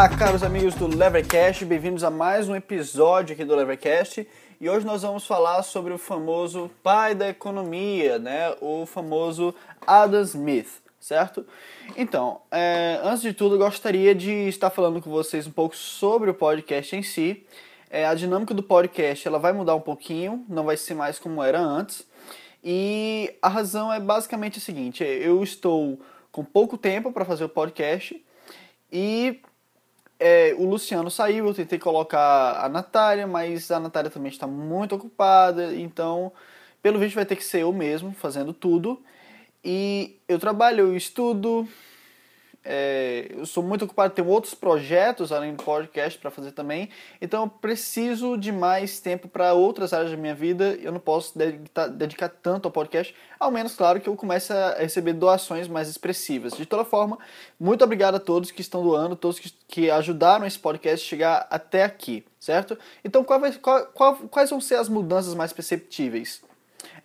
Olá, caros amigos do Levercast, bem-vindos a mais um episódio aqui do Levercast. E hoje nós vamos falar sobre o famoso pai da economia, né? O famoso Adam Smith, certo? Então, é, antes de tudo, eu gostaria de estar falando com vocês um pouco sobre o podcast em si. É, a dinâmica do podcast ela vai mudar um pouquinho, não vai ser mais como era antes. E a razão é basicamente a seguinte: eu estou com pouco tempo para fazer o podcast e é, o Luciano saiu, eu tentei colocar a Natália, mas a Natália também está muito ocupada, então pelo visto vai ter que ser eu mesmo fazendo tudo. E eu trabalho, eu estudo, é, eu sou muito ocupado, tenho outros projetos além do podcast para fazer também, então eu preciso de mais tempo para outras áreas da minha vida. Eu não posso dedicar, dedicar, tanto ao podcast, ao menos, claro, que eu comece a receber doações mais expressivas. De toda forma, muito obrigado a todos que estão doando, todos que, que ajudaram esse podcast chegar até aqui, certo? Então, qual vai, qual, qual, quais vão ser as mudanças mais perceptíveis?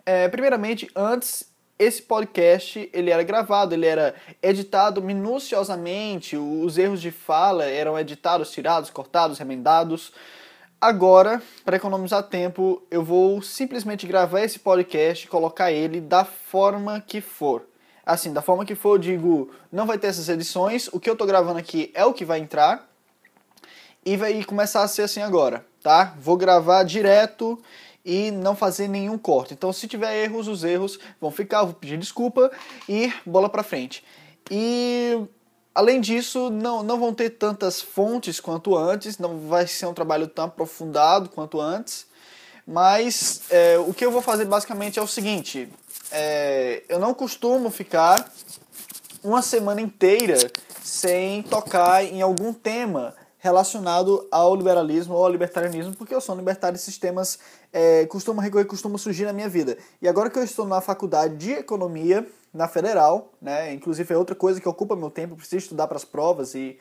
É, primeiramente, antes esse podcast ele era gravado, ele era editado minuciosamente, os erros de fala eram editados, tirados, cortados, remendados. Agora, para economizar tempo, eu vou simplesmente gravar esse podcast e colocar ele da forma que for. Assim, da forma que for, eu digo, não vai ter essas edições, o que eu estou gravando aqui é o que vai entrar e vai começar a ser assim agora, tá? Vou gravar direto e não fazer nenhum corte. Então, se tiver erros, os erros vão ficar, vou pedir desculpa e bola para frente. E além disso, não, não vão ter tantas fontes quanto antes, não vai ser um trabalho tão aprofundado quanto antes. Mas é, o que eu vou fazer basicamente é o seguinte: é, eu não costumo ficar uma semana inteira sem tocar em algum tema relacionado ao liberalismo ou ao libertarianismo, porque eu sou libertário e esses temas é, costumam recorrer, costumam surgir na minha vida. E agora que eu estou na faculdade de economia, na federal, né, inclusive é outra coisa que ocupa meu tempo, preciso estudar para as provas e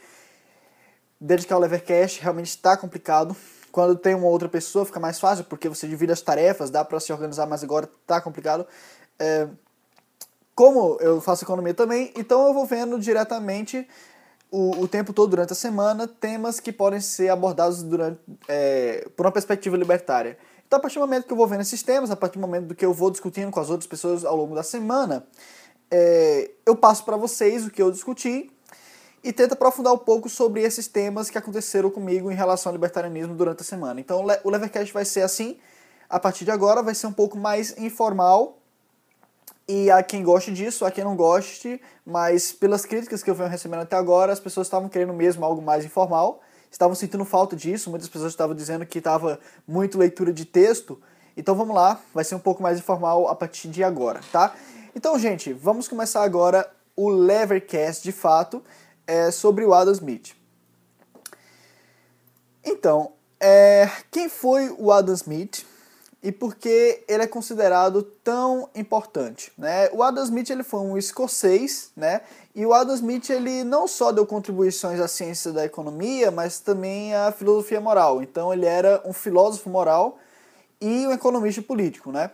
dedicar o Levercast realmente está complicado. Quando tem uma outra pessoa fica mais fácil, porque você divide as tarefas, dá para se organizar, mas agora está complicado. É, como eu faço economia também, então eu vou vendo diretamente o, o tempo todo durante a semana temas que podem ser abordados durante, é, por uma perspectiva libertária. Então, a partir do momento que eu vou vendo esses temas, a partir do momento do que eu vou discutindo com as outras pessoas ao longo da semana, é, eu passo para vocês o que eu discuti e tento aprofundar um pouco sobre esses temas que aconteceram comigo em relação ao libertarianismo durante a semana. Então, o Levercast vai ser assim, a partir de agora, vai ser um pouco mais informal, e a quem goste disso, a quem não goste, mas pelas críticas que eu venho recebendo até agora, as pessoas estavam querendo mesmo algo mais informal, estavam sentindo falta disso, muitas pessoas estavam dizendo que estava muito leitura de texto. Então vamos lá, vai ser um pouco mais informal a partir de agora, tá? Então, gente, vamos começar agora o Levercast de fato é, sobre o Adam Smith. Então, é, quem foi o Adam Smith? e por que ele é considerado tão importante. Né? O Adam Smith ele foi um escocês, né? E o Adam Smith ele não só deu contribuições à ciência da economia, mas também à filosofia moral. Então ele era um filósofo moral e um economista político. Né?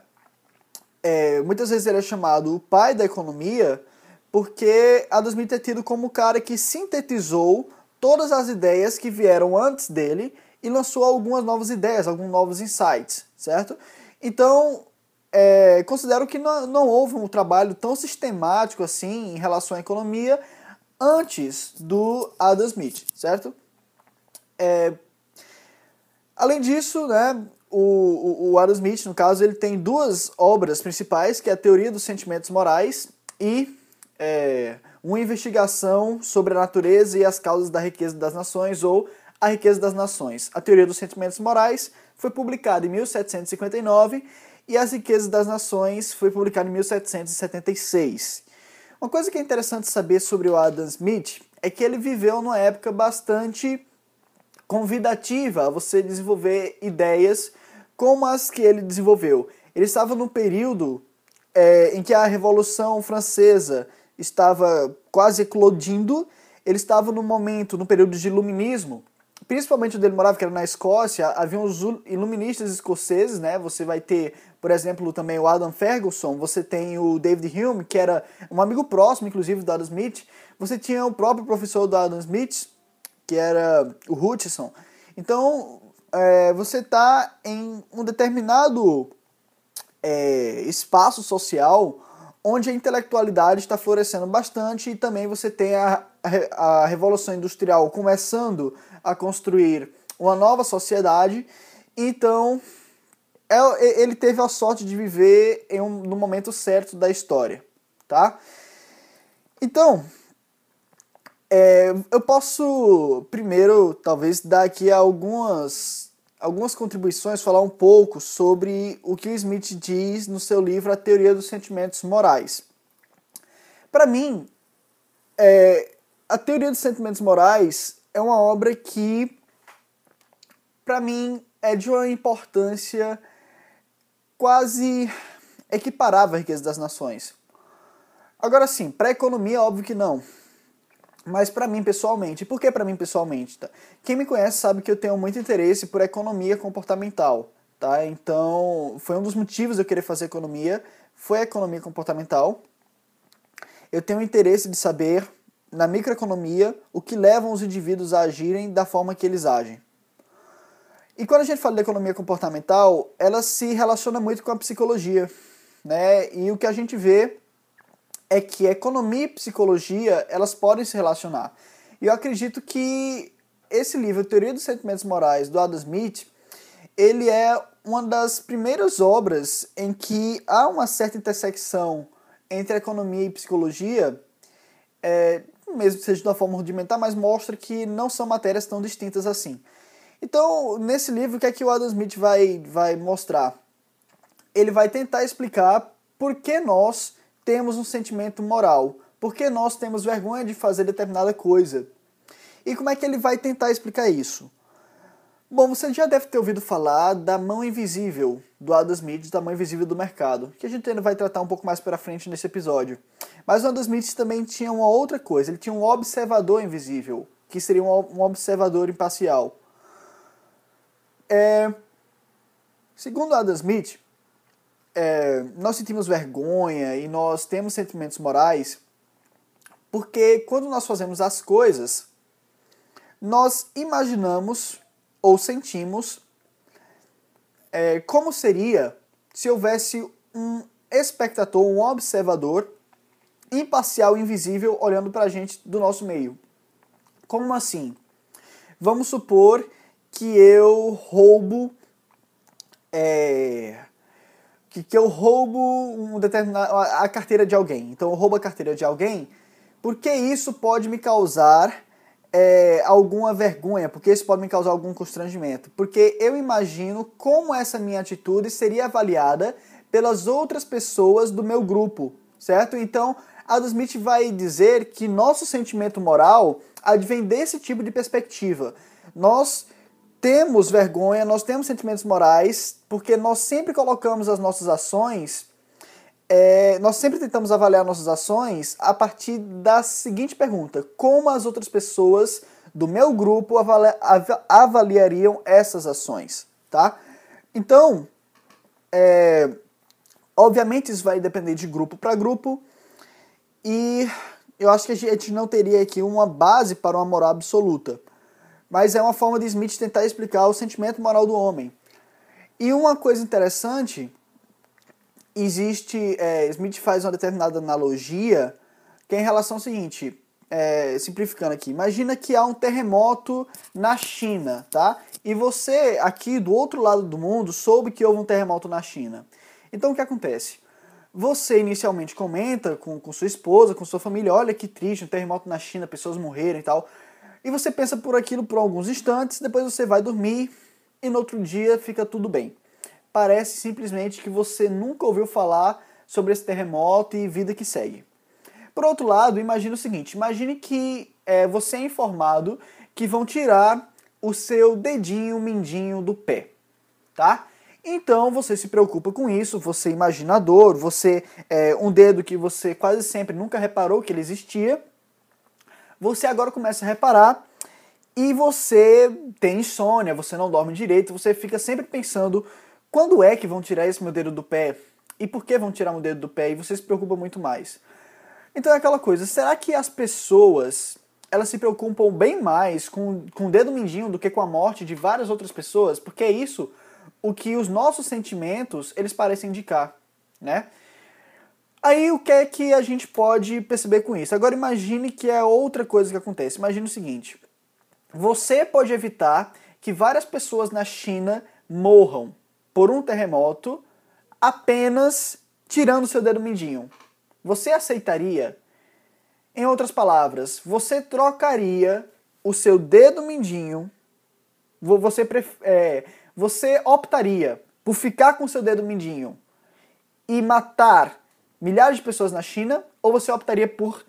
É, muitas vezes ele é chamado o pai da economia porque Adam Smith é tido como o cara que sintetizou todas as ideias que vieram antes dele e lançou algumas novas ideias, alguns novos insights, certo? Então, é, considero que não, não houve um trabalho tão sistemático assim em relação à economia antes do Adam Smith, certo? É, além disso, né, o, o, Adam Smith, no caso, ele tem duas obras principais, que é a Teoria dos Sentimentos Morais e é, uma investigação sobre a natureza e as causas da riqueza das nações, ou a Riqueza das Nações. A Teoria dos Sentimentos Morais foi publicada em 1759 e As Riquezas das Nações foi publicada em 1776. Uma coisa que é interessante saber sobre o Adam Smith é que ele viveu numa época bastante convidativa a você desenvolver ideias como as que ele desenvolveu. Ele estava num período é, em que a Revolução Francesa estava quase eclodindo, ele estava no momento, no período de iluminismo, principalmente onde ele morava, que era na Escócia, havia os iluministas escoceses, né? Você vai ter, por exemplo, também o Adam Ferguson, você tem o David Hume, que era um amigo próximo, inclusive, do Adam Smith. Você tinha o próprio professor do Adam Smith, que era o Hutchison. Então, é, você está em um determinado é, espaço social onde a intelectualidade está florescendo bastante e também você tem a, a, a Revolução Industrial começando a construir uma nova sociedade. Então, é, ele teve a sorte de viver em um, no momento certo da história, tá? Então, é, eu posso primeiro, talvez, dar aqui algumas algumas contribuições, falar um pouco sobre o que o Smith diz no seu livro A Teoria dos Sentimentos Morais. Para mim, é, a Teoria dos Sentimentos Morais é uma obra que, para mim, é de uma importância quase equiparável à riqueza das nações. Agora sim, para a economia, óbvio que não. Mas para mim pessoalmente, por que para mim pessoalmente? Tá? Quem me conhece sabe que eu tenho muito interesse por economia comportamental, tá? Então, foi um dos motivos eu querer fazer economia, foi a economia comportamental. Eu tenho interesse de saber na microeconomia o que leva os indivíduos a agirem da forma que eles agem. E quando a gente fala de economia comportamental, ela se relaciona muito com a psicologia, né? E o que a gente vê é que economia e psicologia elas podem se relacionar. E eu acredito que esse livro, Teoria dos Sentimentos Morais, do Adam Smith, ele é uma das primeiras obras em que há uma certa intersecção entre economia e psicologia, é, mesmo que seja de uma forma rudimentar, mas mostra que não são matérias tão distintas assim. Então, nesse livro, o que é que o Adam Smith vai, vai mostrar? Ele vai tentar explicar por que nós temos um sentimento moral? Por que nós temos vergonha de fazer determinada coisa? E como é que ele vai tentar explicar isso? Bom, você já deve ter ouvido falar da mão invisível do Adam Smith, da mão invisível do mercado, que a gente ainda vai tratar um pouco mais para frente nesse episódio. Mas o Adam Smith também tinha uma outra coisa, ele tinha um observador invisível, que seria um observador imparcial. É... Segundo Adam Smith, é, nós sentimos vergonha e nós temos sentimentos morais porque quando nós fazemos as coisas, nós imaginamos ou sentimos é, como seria se houvesse um espectador, um observador imparcial, invisível, olhando para a gente do nosso meio. Como assim? Vamos supor que eu roubo é, que, que eu roubo um determinado, a carteira de alguém. Então eu roubo a carteira de alguém, porque isso pode me causar é, alguma vergonha, porque isso pode me causar algum constrangimento. Porque eu imagino como essa minha atitude seria avaliada pelas outras pessoas do meu grupo, certo? Então, Adam Smith vai dizer que nosso sentimento moral advém desse tipo de perspectiva. Nós temos vergonha, nós temos sentimentos morais, porque nós sempre colocamos as nossas ações, é, nós sempre tentamos avaliar nossas ações a partir da seguinte pergunta: como as outras pessoas do meu grupo avali avaliariam essas ações, tá? Então, é, obviamente isso vai depender de grupo para grupo e eu acho que a gente não teria aqui uma base para uma moral absoluta mas é uma forma de Smith tentar explicar o sentimento moral do homem. E uma coisa interessante, existe, é, Smith faz uma determinada analogia, que é em relação ao seguinte, é, simplificando aqui, imagina que há um terremoto na China, tá? E você, aqui do outro lado do mundo, soube que houve um terremoto na China. Então o que acontece? Você inicialmente comenta com, com sua esposa, com sua família, olha que triste, um terremoto na China, pessoas morreram e tal. E você pensa por aquilo por alguns instantes, depois você vai dormir e no outro dia fica tudo bem. Parece simplesmente que você nunca ouviu falar sobre esse terremoto e vida que segue. Por outro lado, imagine o seguinte: imagine que é, você é informado que vão tirar o seu dedinho mindinho do pé, tá? Então você se preocupa com isso, você é imaginador, você é um dedo que você quase sempre nunca reparou que ele existia, você agora começa a reparar e você tem insônia, você não dorme direito, você fica sempre pensando quando é que vão tirar esse meu dedo do pé e por que vão tirar o dedo do pé e você se preocupa muito mais. Então é aquela coisa, será que as pessoas elas se preocupam bem mais com, com o dedo mindinho do que com a morte de várias outras pessoas, porque é isso o que os nossos sentimentos eles parecem indicar, né? Aí o que é que a gente pode perceber com isso? Agora imagine que é outra coisa que acontece. Imagine o seguinte: você pode evitar que várias pessoas na China morram por um terremoto apenas tirando seu dedo mindinho. Você aceitaria? Em outras palavras, você trocaria o seu dedo mindinho, você, é, você optaria por ficar com seu dedo mindinho e matar milhares de pessoas na China, ou você optaria por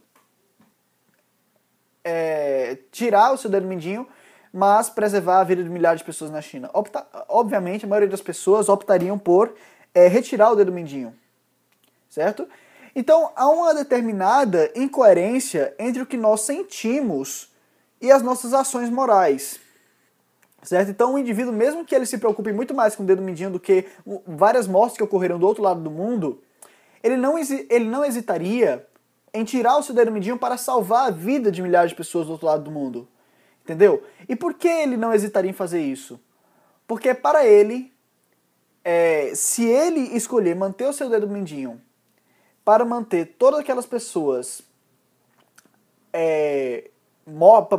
é, tirar o seu dedo mindinho, mas preservar a vida de milhares de pessoas na China? Opta, obviamente, a maioria das pessoas optariam por é, retirar o dedo mindinho, certo? Então há uma determinada incoerência entre o que nós sentimos e as nossas ações morais. Certo? Então o indivíduo, mesmo que ele se preocupe muito mais com o dedo mindinho do que várias mortes que ocorreram do outro lado do mundo, ele não, ele não hesitaria em tirar o seu dedo mindinho para salvar a vida de milhares de pessoas do outro lado do mundo. Entendeu? E por que ele não hesitaria em fazer isso? Porque para ele, é, se ele escolher manter o seu dedo mindinho para manter todas aquelas pessoas é,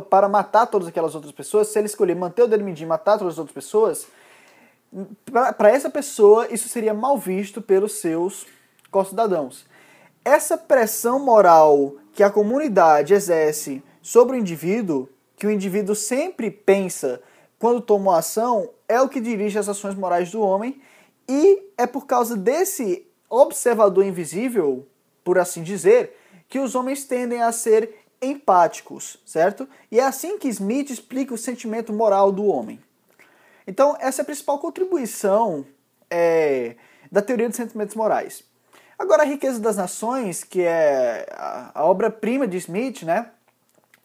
para matar todas aquelas outras pessoas, se ele escolher manter o dedo mindinho e matar todas as outras pessoas, para essa pessoa isso seria mal visto pelos seus co-cidadãos. Essa pressão moral que a comunidade exerce sobre o indivíduo, que o indivíduo sempre pensa quando toma uma ação, é o que dirige as ações morais do homem, e é por causa desse observador invisível, por assim dizer, que os homens tendem a ser empáticos, certo? E é assim que Smith explica o sentimento moral do homem. Então, essa é a principal contribuição é, da teoria dos sentimentos morais. Agora, a riqueza das nações, que é a, a obra-prima de Smith, né?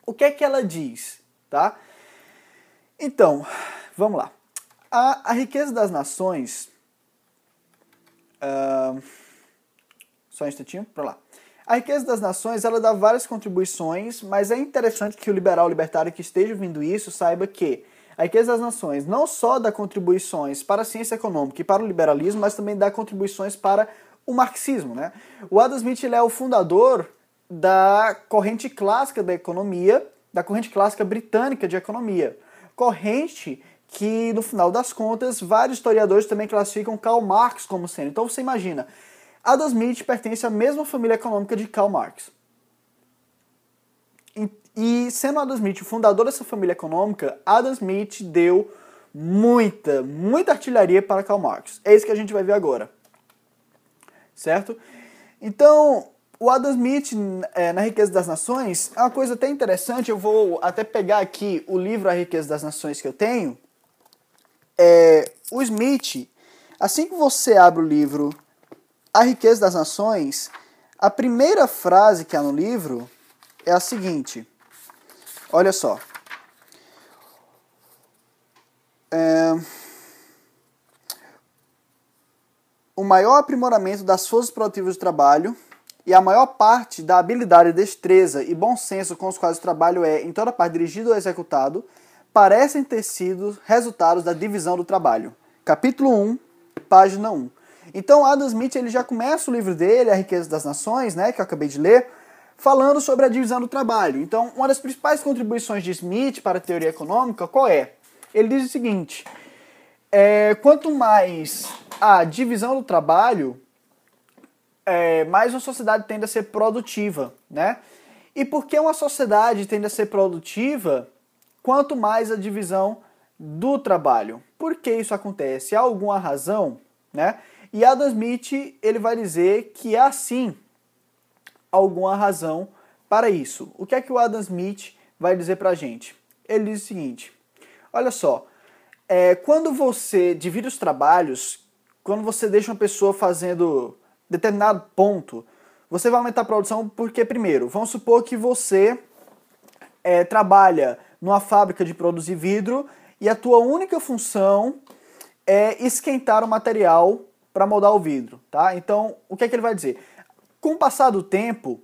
O que é que ela diz, tá? Então, vamos lá. A, a riqueza das nações Uh, só um instantinho, para lá. A riqueza das nações ela dá várias contribuições, mas é interessante que o liberal libertário que esteja ouvindo isso saiba que a riqueza das nações não só dá contribuições para a ciência econômica e para o liberalismo, mas também dá contribuições para o marxismo. Né? O Adam Smith ele é o fundador da corrente clássica da economia, da corrente clássica britânica de economia. Corrente que no final das contas vários historiadores também classificam Karl Marx como sendo. Então você imagina, Adam Smith pertence à mesma família econômica de Karl Marx. E, sendo Adam Smith o fundador dessa família econômica, Adam Smith deu muita, muita artilharia para Karl Marx. É isso que a gente vai ver agora. Certo? Então, o Adam Smith, é, na Riqueza das Nações, é uma coisa até interessante. Eu vou até pegar aqui o livro A Riqueza das Nações que eu tenho é, o Smith, assim que você abre o livro A Riqueza das Nações, a primeira frase que há no livro é a seguinte: olha só. É, o maior aprimoramento das forças produtivas do trabalho e a maior parte da habilidade, destreza e bom senso com os quais o trabalho é, em toda parte, dirigido ou executado, parecem ter sido resultados da divisão do trabalho. Capítulo 1, página 1. Então Adam Smith ele já começa o livro dele, A Riqueza das Nações, né, que eu acabei de ler, falando sobre a divisão do trabalho. Então, uma das principais contribuições de Smith para a teoria econômica, qual é? Ele diz o seguinte: é, quanto mais a divisão do trabalho, é, mais uma sociedade tende a ser produtiva, né? E por que uma sociedade tende a ser produtiva? quanto mais a divisão do trabalho. Por que isso acontece? Há alguma razão? Né? E Adam Smith ele vai dizer que há sim alguma razão para isso. O que é que o Adam Smith vai dizer para a gente? Ele diz o seguinte: olha só, é, quando você divide os trabalhos, quando você deixa uma pessoa fazendo determinado ponto, você vai aumentar a produção porque, primeiro, vamos supor que você é, trabalha numa fábrica de produzir vidro e a tua única função é esquentar o material para moldar o vidro, tá? Então, o que é que ele vai dizer? Com o passar do tempo,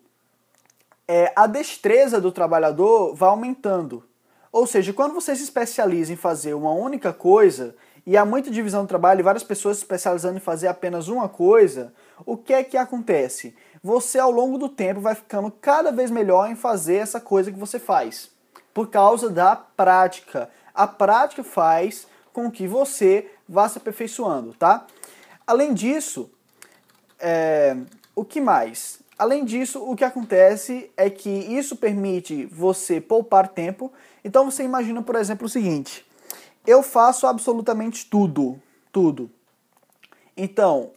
é, a destreza do trabalhador vai aumentando. Ou seja, quando você se especializa em fazer uma única coisa, e há muita divisão do trabalho e várias pessoas se especializando em fazer apenas uma coisa, o que é que acontece? Você, ao longo do tempo, vai ficando cada vez melhor em fazer essa coisa que você faz, por causa da prática. A prática faz com que você vá se aperfeiçoando, tá? Além disso, é, o que mais? Além disso, o que acontece é que isso permite você poupar tempo. Então você imagina, por exemplo, o seguinte: eu faço absolutamente tudo, tudo. Então,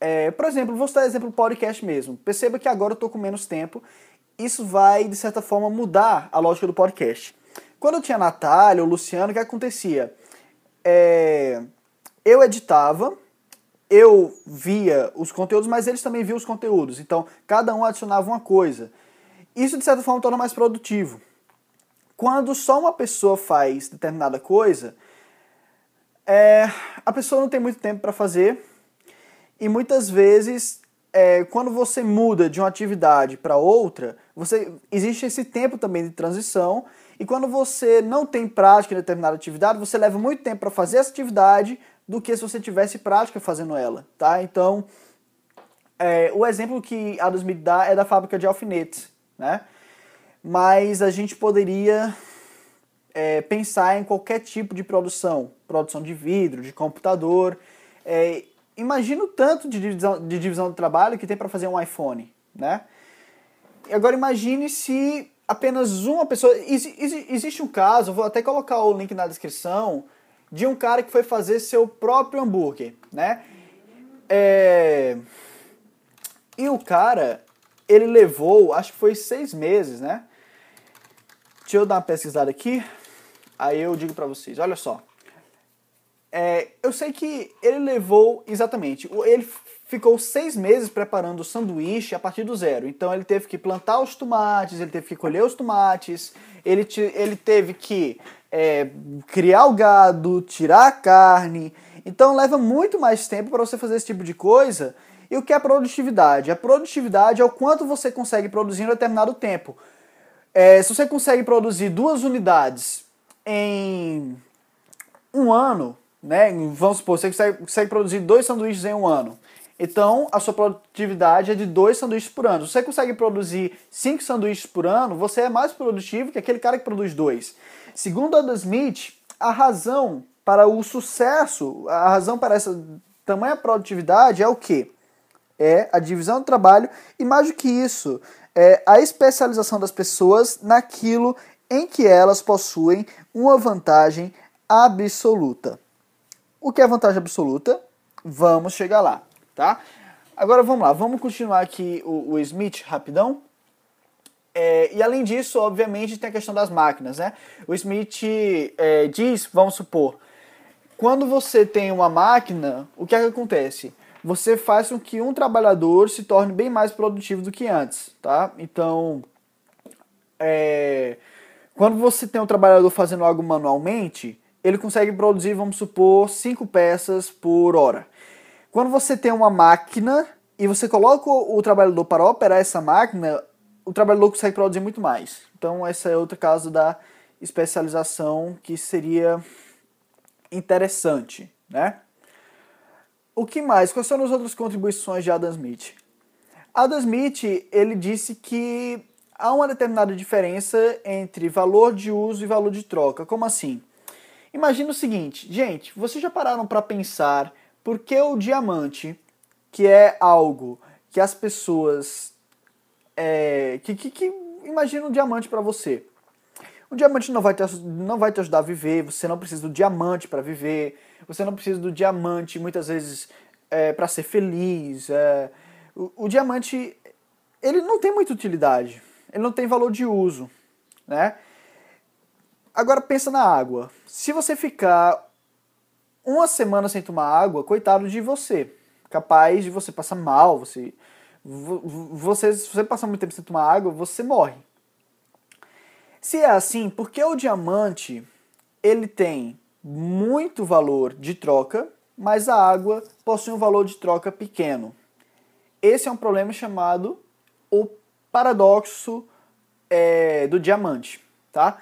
é, por exemplo, vou citar exemplo podcast mesmo. Perceba que agora eu estou com menos tempo. Isso vai, de certa forma, mudar a lógica do podcast. Quando eu tinha a Natália ou o Luciano, o que acontecia? É, eu editava, eu via os conteúdos, mas eles também viam os conteúdos. Então, cada um adicionava uma coisa. Isso, de certa forma, torna mais produtivo. Quando só uma pessoa faz determinada coisa, é, a pessoa não tem muito tempo para fazer e muitas vezes é, quando você muda de uma atividade para outra, você existe esse tempo também de transição e quando você não tem prática em determinada atividade, você leva muito tempo para fazer essa atividade do que se você tivesse prática fazendo ela, tá? Então, é, o exemplo que a 2000 dá é da fábrica de alfinetes, né? Mas a gente poderia é, pensar em qualquer tipo de produção, produção de vidro, de computador. É, imagina o tanto de divisão, de divisão do trabalho que tem para fazer um iPhone, né? E agora imagine se apenas uma pessoa... Existe um caso, vou até colocar o link na descrição, de um cara que foi fazer seu próprio hambúrguer, né? É... E o cara, ele levou, acho que foi seis meses, né? Deixa eu dar uma pesquisada aqui. Aí eu digo para vocês, olha só. É, eu sei que ele levou, exatamente, ele ficou seis meses preparando o sanduíche a partir do zero. Então ele teve que plantar os tomates, ele teve que colher os tomates, ele, ele teve que é, criar o gado, tirar a carne. Então leva muito mais tempo para você fazer esse tipo de coisa. E o que é produtividade? A produtividade é o quanto você consegue produzir em um determinado tempo. É, se você consegue produzir duas unidades em um ano, né? Vamos supor, você consegue, consegue produzir dois sanduíches em um ano. Então, a sua produtividade é de dois sanduíches por ano. Se você consegue produzir cinco sanduíches por ano, você é mais produtivo que aquele cara que produz dois. Segundo Adam Smith, a razão para o sucesso, a razão para essa tamanha produtividade é o quê? É a divisão do trabalho e mais do que isso, é a especialização das pessoas naquilo em que elas possuem uma vantagem absoluta. O que é vantagem absoluta? Vamos chegar lá, tá? Agora vamos lá, vamos continuar aqui o, o Smith rapidão. É, e além disso, obviamente, tem a questão das máquinas, né? O Smith é, diz, vamos supor, quando você tem uma máquina, o que, é que acontece? Você faz com que um trabalhador se torne bem mais produtivo do que antes, tá? Então, é, quando você tem um trabalhador fazendo algo manualmente, ele consegue produzir, vamos supor, 5 peças por hora. Quando você tem uma máquina e você coloca o trabalhador para operar essa máquina, o trabalhador consegue produzir muito mais. Então, essa é outro caso da especialização que seria interessante, né? O que mais? Quais são as outras contribuições de Adam Smith? Adam Smith, ele disse que há uma determinada diferença entre valor de uso e valor de troca. Como assim? Imagina o seguinte, gente, vocês já pararam para pensar por que o diamante, que é algo que as pessoas. É, que, que, que imagina um diamante para você. O diamante não vai, te, não vai te ajudar a viver, você não precisa do diamante para viver, você não precisa do diamante muitas vezes é, para ser feliz. É, o, o diamante, ele não tem muita utilidade ele não tem valor de uso, né? Agora pensa na água. Se você ficar uma semana sem tomar água, coitado de você. Capaz de você passar mal, você, você se você passar muito tempo sem tomar água, você morre. Se é assim, porque o diamante ele tem muito valor de troca, mas a água possui um valor de troca pequeno. Esse é um problema chamado o paradoxo é, do diamante, tá?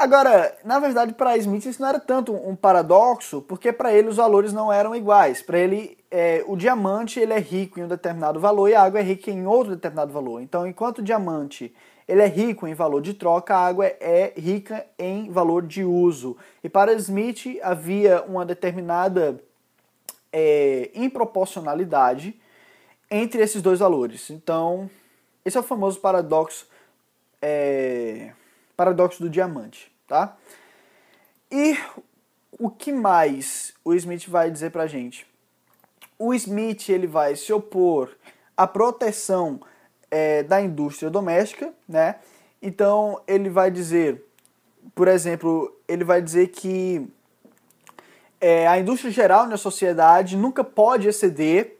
Agora, na verdade, para Smith isso não era tanto um paradoxo, porque para ele os valores não eram iguais. Para ele, é, o diamante ele é rico em um determinado valor e a água é rica em outro determinado valor. Então, enquanto o diamante ele é rico em valor de troca, a água é rica em valor de uso. E para Smith havia uma determinada é, improporcionalidade entre esses dois valores. Então, esse é o famoso paradoxo, é, paradoxo do diamante tá? E o que mais o Smith vai dizer pra gente? O Smith ele vai se opor à proteção é, da indústria doméstica, né? Então ele vai dizer, por exemplo, ele vai dizer que é, a indústria geral na sociedade nunca pode exceder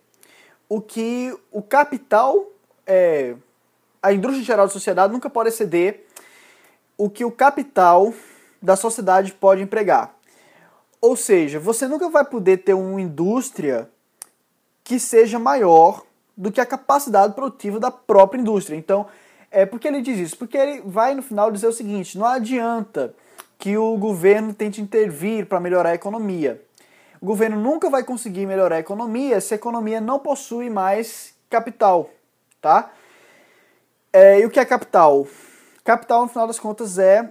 o que o capital, é, a indústria geral da sociedade nunca pode exceder o que o capital da sociedade pode empregar. Ou seja, você nunca vai poder ter uma indústria que seja maior do que a capacidade produtiva da própria indústria. Então, é porque ele diz isso? Porque ele vai no final dizer o seguinte: não adianta que o governo tente intervir para melhorar a economia. O governo nunca vai conseguir melhorar a economia se a economia não possui mais capital, tá? É, e o que é capital? Capital, no final das contas, é,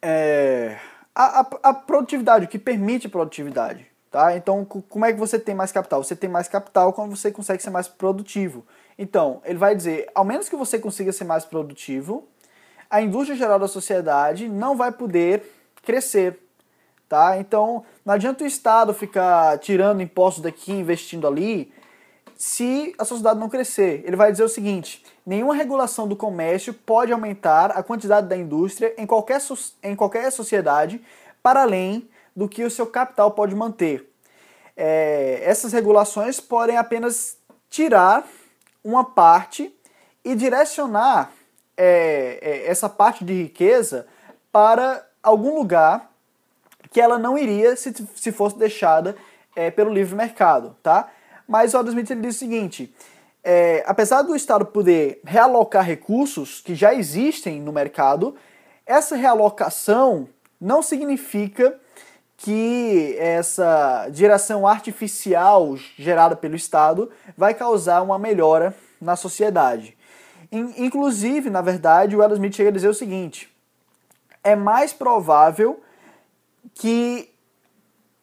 é a, a, a, produtividade, o que permite a produtividade. Tá? Então, como é que você tem mais capital? Você tem mais capital quando você consegue ser mais produtivo. Então, ele vai dizer, ao menos que você consiga ser mais produtivo, a indústria geral da sociedade não vai poder crescer. Tá? Então, não adianta o Estado ficar tirando impostos daqui, investindo ali, se a sociedade não crescer. Ele vai dizer o seguinte: nenhuma regulação do comércio pode aumentar a quantidade da indústria em qualquer, em qualquer sociedade para além do que o seu capital pode manter. É, essas regulações podem apenas tirar uma parte e direcionar é, é, essa parte de riqueza para algum lugar que ela não iria se, se fosse deixada é, pelo livre mercado, tá? Mas o Adam Smith ele diz o seguinte: é, apesar do Estado poder realocar recursos que já existem no mercado, essa realocação não significa que essa geração artificial gerada pelo Estado vai causar uma melhora na sociedade. Inclusive, na verdade, o Adam Smith chega a dizer o seguinte: é mais provável que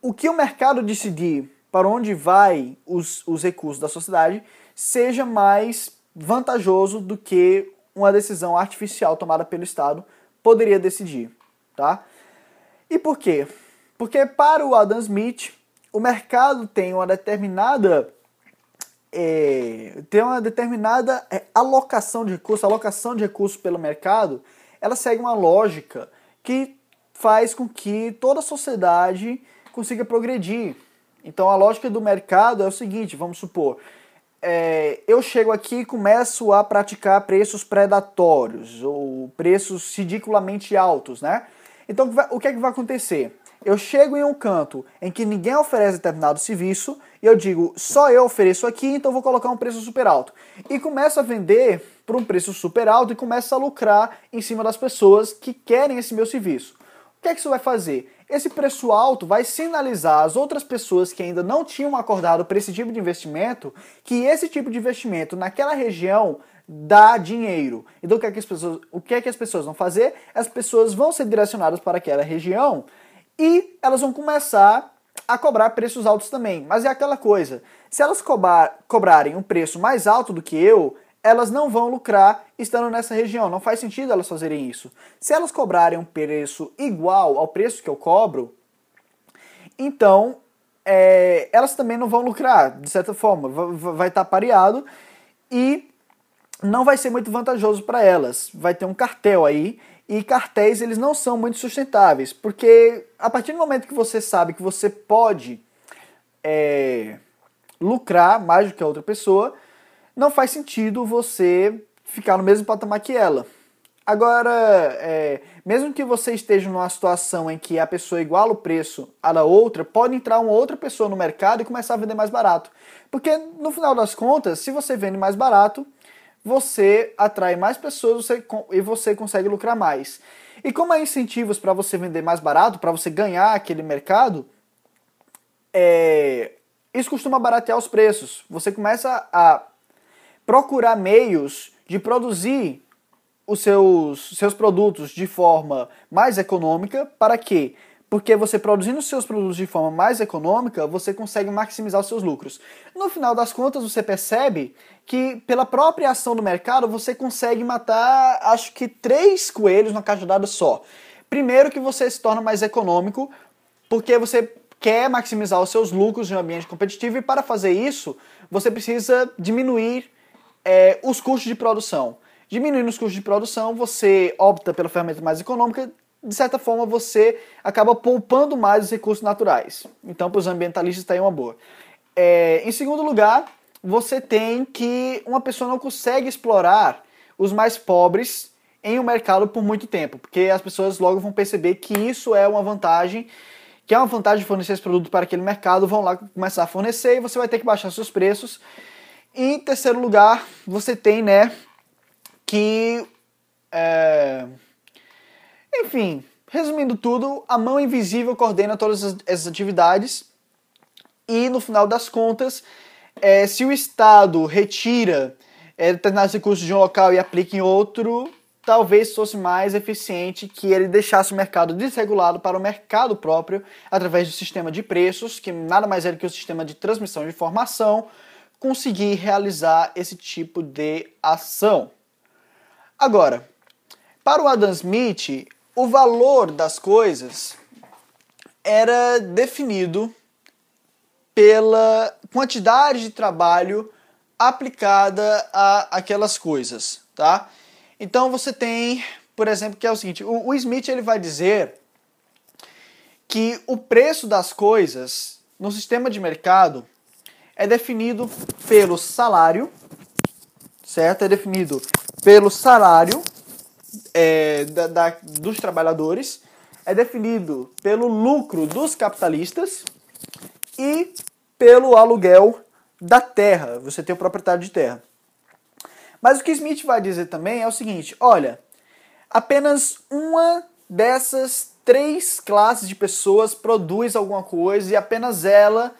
o que o mercado decidir para onde vai os, os recursos da sociedade seja mais vantajoso do que uma decisão artificial tomada pelo Estado poderia decidir, tá? E por quê? Porque para o Adam Smith, o mercado tem uma determinada é, tem uma determinada é, alocação de recursos, alocação de recursos pelo mercado, ela segue uma lógica que faz com que toda a sociedade consiga progredir, então a lógica do mercado é o seguinte, vamos supor, é, eu chego aqui e começo a praticar preços predatórios ou preços ridiculamente altos, né? Então o que é que vai acontecer? Eu chego em um canto em que ninguém oferece determinado serviço e eu digo, só eu ofereço aqui, então vou colocar um preço super alto. E começo a vender por um preço super alto e começo a lucrar em cima das pessoas que querem esse meu serviço. O que é que isso vai fazer? Esse preço alto vai sinalizar às outras pessoas que ainda não tinham acordado para esse tipo de investimento que esse tipo de investimento naquela região dá dinheiro. Então o que é que as pessoas, o que é que as pessoas vão fazer? As pessoas vão ser direcionadas para aquela região e elas vão começar a cobrar preços altos também. Mas é aquela coisa, se elas cobrar, cobrarem um preço mais alto do que eu, elas não vão lucrar estando nessa região. Não faz sentido elas fazerem isso. Se elas cobrarem um preço igual ao preço que eu cobro, então é, elas também não vão lucrar, de certa forma. Vai estar tá pareado e não vai ser muito vantajoso para elas. Vai ter um cartel aí e cartéis eles não são muito sustentáveis, porque a partir do momento que você sabe que você pode é, lucrar mais do que a outra pessoa, não faz sentido você ficar no mesmo patamar que ela. Agora, é, mesmo que você esteja numa situação em que a pessoa iguala o preço à da outra, pode entrar uma outra pessoa no mercado e começar a vender mais barato. Porque no final das contas, se você vende mais barato, você atrai mais pessoas você, e você consegue lucrar mais. E como há incentivos para você vender mais barato, para você ganhar aquele mercado, é, isso costuma baratear os preços. Você começa a procurar meios de produzir os seus, seus produtos de forma mais econômica. Para quê? Porque você produzindo os seus produtos de forma mais econômica, você consegue maximizar os seus lucros. No final das contas, você percebe que pela própria ação do mercado, você consegue matar, acho que três coelhos numa cajadada só. Primeiro que você se torna mais econômico, porque você quer maximizar os seus lucros em um ambiente competitivo e para fazer isso, você precisa diminuir é, os custos de produção. Diminuindo os custos de produção, você opta pela ferramenta mais econômica, de certa forma você acaba poupando mais os recursos naturais. Então, para os ambientalistas, está aí uma boa. É, em segundo lugar, você tem que uma pessoa não consegue explorar os mais pobres em um mercado por muito tempo, porque as pessoas logo vão perceber que isso é uma vantagem, que é uma vantagem fornecer esse produto para aquele mercado, vão lá começar a fornecer e você vai ter que baixar seus preços. E em terceiro lugar, você tem, né, que é, enfim, resumindo tudo, a mão invisível coordena todas essas atividades e, no final das contas, é, se o Estado retira é, determinados recursos de um local e aplica em outro, talvez fosse mais eficiente que ele deixasse o mercado desregulado para o mercado próprio através do sistema de preços, que nada mais é do que o sistema de transmissão de informação, conseguir realizar esse tipo de ação. Agora, para o Adam Smith, o valor das coisas era definido pela quantidade de trabalho aplicada a aquelas coisas, tá? Então você tem, por exemplo, que é o seguinte, o, o Smith ele vai dizer que o preço das coisas no sistema de mercado é definido pelo salário, certo? É definido pelo salário é, da, da, dos trabalhadores é definido pelo lucro dos capitalistas e pelo aluguel da terra. Você tem o proprietário de terra. Mas o que Smith vai dizer também é o seguinte: olha, apenas uma dessas três classes de pessoas produz alguma coisa e apenas ela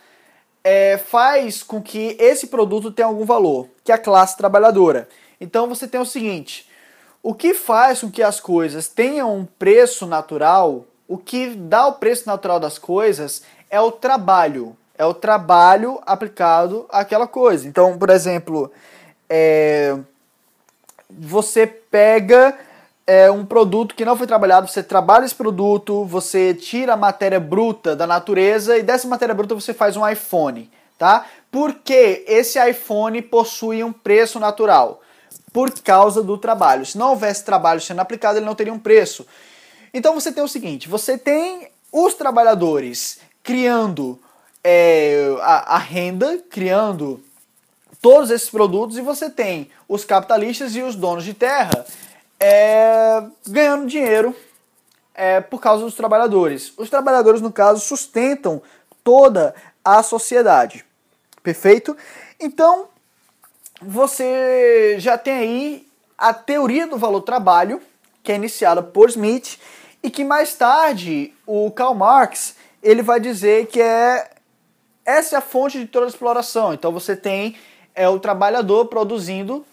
é, faz com que esse produto tenha algum valor, que é a classe trabalhadora. Então você tem o seguinte: o que faz com que as coisas tenham um preço natural, o que dá o preço natural das coisas é o trabalho. É o trabalho aplicado àquela coisa. Então, por exemplo, é, você pega é, um produto que não foi trabalhado, você trabalha esse produto, você tira a matéria bruta da natureza e dessa matéria bruta você faz um iPhone, tá? Porque esse iPhone possui um preço natural por causa do trabalho. Se não houvesse trabalho sendo aplicado, ele não teria um preço. Então você tem o seguinte: você tem os trabalhadores criando é, a, a renda, criando todos esses produtos, e você tem os capitalistas e os donos de terra é, ganhando dinheiro é, por causa dos trabalhadores. Os trabalhadores, no caso, sustentam toda a sociedade. Perfeito? Então, você já tem aí a teoria do valor trabalho, que é iniciada por Smith, e que mais tarde o Karl Marx ele vai dizer que é essa é a fonte de toda a exploração. Então você tem é o trabalhador produzindo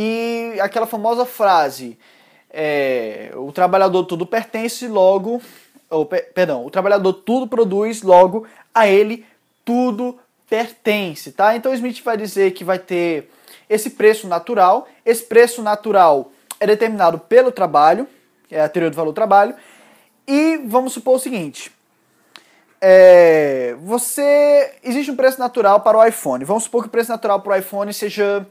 e aquela famosa frase é, o trabalhador tudo pertence logo ou, perdão o trabalhador tudo produz logo a ele tudo pertence tá então Smith vai dizer que vai ter esse preço natural. Esse preço natural é determinado pelo trabalho, é a teoria do valor do trabalho. E vamos supor o seguinte: é, você existe um preço natural para o iPhone. Vamos supor que o preço natural para o iPhone seja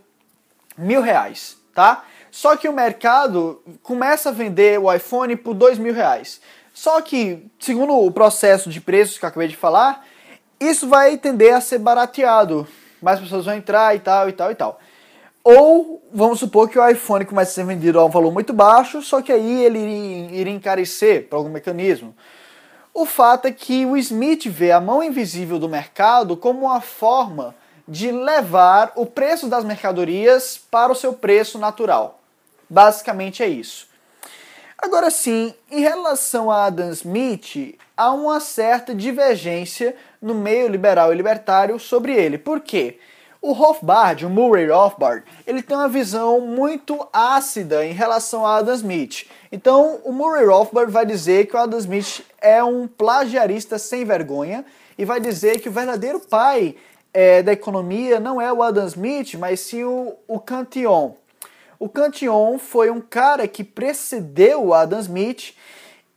mil reais, tá? Só que o mercado começa a vender o iPhone por dois mil reais. Só que, segundo o processo de preços que eu acabei de falar, isso vai tender a ser barateado. Mais pessoas vão entrar e tal, e tal, e tal. Ou vamos supor que o iPhone comece a ser vendido a um valor muito baixo, só que aí ele iria encarecer por algum mecanismo. O fato é que o Smith vê a mão invisível do mercado como uma forma de levar o preço das mercadorias para o seu preço natural. Basicamente é isso. Agora sim, em relação a Adam Smith, há uma certa divergência no meio liberal e libertário sobre ele. Por quê? O Rothbard, o Murray Rothbard, ele tem uma visão muito ácida em relação a Adam Smith. Então, o Murray Rothbard vai dizer que o Adam Smith é um plagiarista sem vergonha e vai dizer que o verdadeiro pai é, da economia não é o Adam Smith, mas sim o, o Cantillon. O Cantillon foi um cara que precedeu o Adam Smith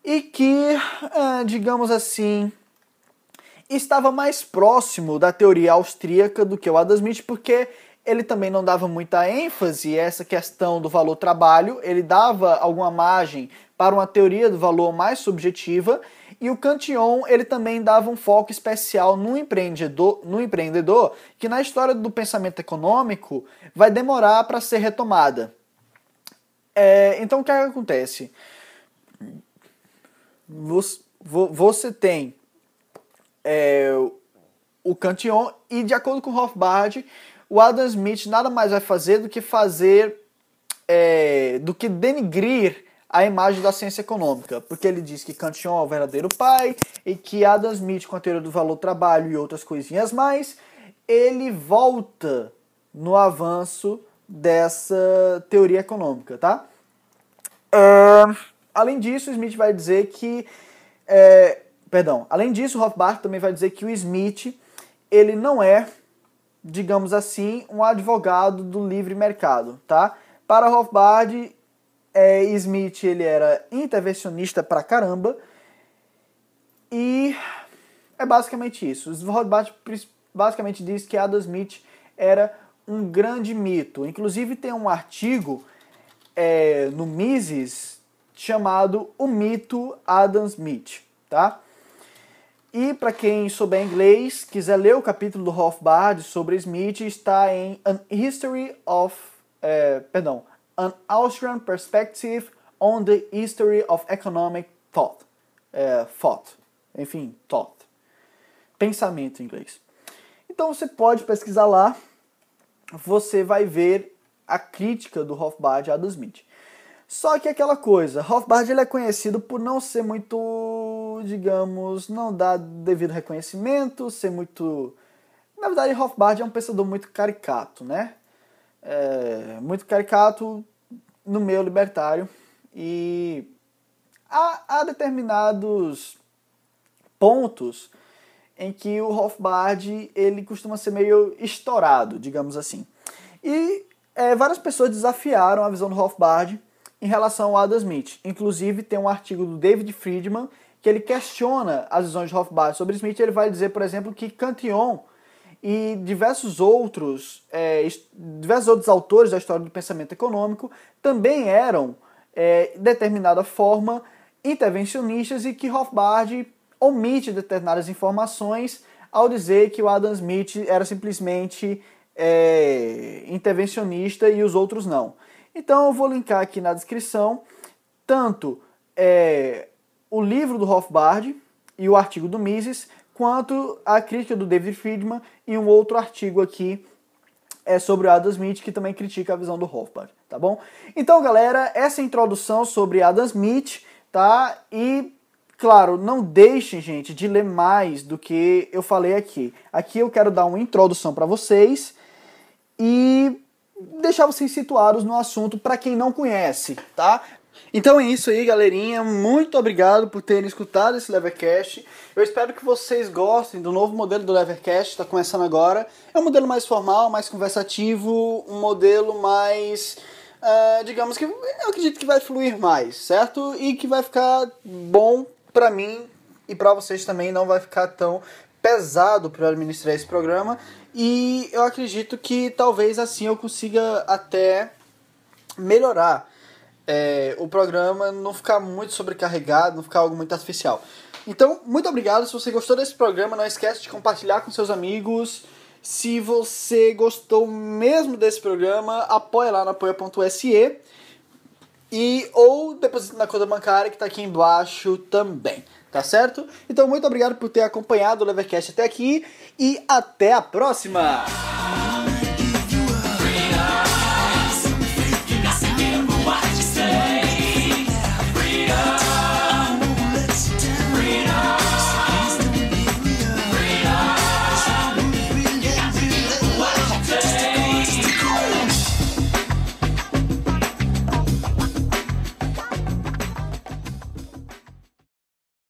e que, é, digamos assim, estava mais próximo da teoria austríaca do que o Adam Smith, porque ele também não dava muita ênfase a essa questão do valor trabalho, ele dava alguma margem para uma teoria do valor mais subjetiva, e o Cantillon ele também dava um foco especial no empreendedor, no empreendedor que na história do pensamento econômico vai demorar para ser retomada. É, então o que, é acontece? Você, você tem é, o Cantillon, e de acordo com Rothbard, o Adam Smith nada mais vai fazer do que fazer, é, do que denigrir a imagem da ciência econômica, porque ele diz que Cantillon é o verdadeiro pai e que Adam Smith, com a teoria do valor trabalho e outras coisinhas mais, ele volta no avanço dessa teoria econômica, tá? Uh, além disso, Smith vai dizer que é, Perdão. Além disso, Rothbard também vai dizer que o Smith ele não é, digamos assim, um advogado do livre mercado, tá? Para Rothbard, é, Smith ele era intervencionista pra caramba e é basicamente isso. Rothbard basicamente diz que Adam Smith era um grande mito. Inclusive tem um artigo é, no Mises chamado O Mito Adam Smith, tá? E para quem souber inglês, quiser ler o capítulo do Rothbard sobre Smith, está em An History of, é, perdão, An Austrian Perspective on the History of Economic Thought. É, thought. Enfim, thought. Pensamento em inglês. Então você pode pesquisar lá, você vai ver a crítica do Rothbard a Adam Smith. Só que aquela coisa, Rothbard ele é conhecido por não ser muito digamos, não dá devido reconhecimento, ser muito. Na verdade, Rothbard é um pensador muito caricato, né? É, muito caricato no meio libertário e há, há determinados pontos em que o Rothbard ele costuma ser meio estourado, digamos assim. E é, várias pessoas desafiaram a visão do Rothbard em relação ao Adam Smith. Inclusive tem um artigo do David Friedman que ele questiona as visões de Rothbard sobre Smith. Ele vai dizer, por exemplo, que Cantillon e diversos outros, é, diversos outros autores da história do pensamento econômico também eram, é, de determinada forma, intervencionistas e que Rothbard omite determinadas informações ao dizer que o Adam Smith era simplesmente é, intervencionista e os outros não. Então eu vou linkar aqui na descrição tanto é, o livro do Rothbard e o artigo do Mises, quanto a crítica do David Friedman e um outro artigo aqui é sobre o Adam Smith, que também critica a visão do Rothbard, tá bom? Então, galera, essa é introdução sobre Adam Smith, tá? E, claro, não deixem, gente, de ler mais do que eu falei aqui. Aqui eu quero dar uma introdução para vocês e deixar vocês situados no assunto para quem não conhece, tá? Então é isso aí, galerinha. Muito obrigado por terem escutado esse Levercast. Eu espero que vocês gostem do novo modelo do Levercast, está começando agora. É um modelo mais formal, mais conversativo, um modelo mais. Uh, digamos que eu acredito que vai fluir mais, certo? E que vai ficar bom para mim e para vocês também, não vai ficar tão pesado para administrar esse programa. E eu acredito que talvez assim eu consiga até melhorar é, o programa não ficar muito sobrecarregado, não ficar algo muito artificial. Então, muito obrigado. Se você gostou desse programa, não esquece de compartilhar com seus amigos. Se você gostou mesmo desse programa, apoia lá no apoia.se e ou deposita na conta bancária que está aqui embaixo também, tá certo? Então, muito obrigado por ter acompanhado o Levercast até aqui e até a próxima!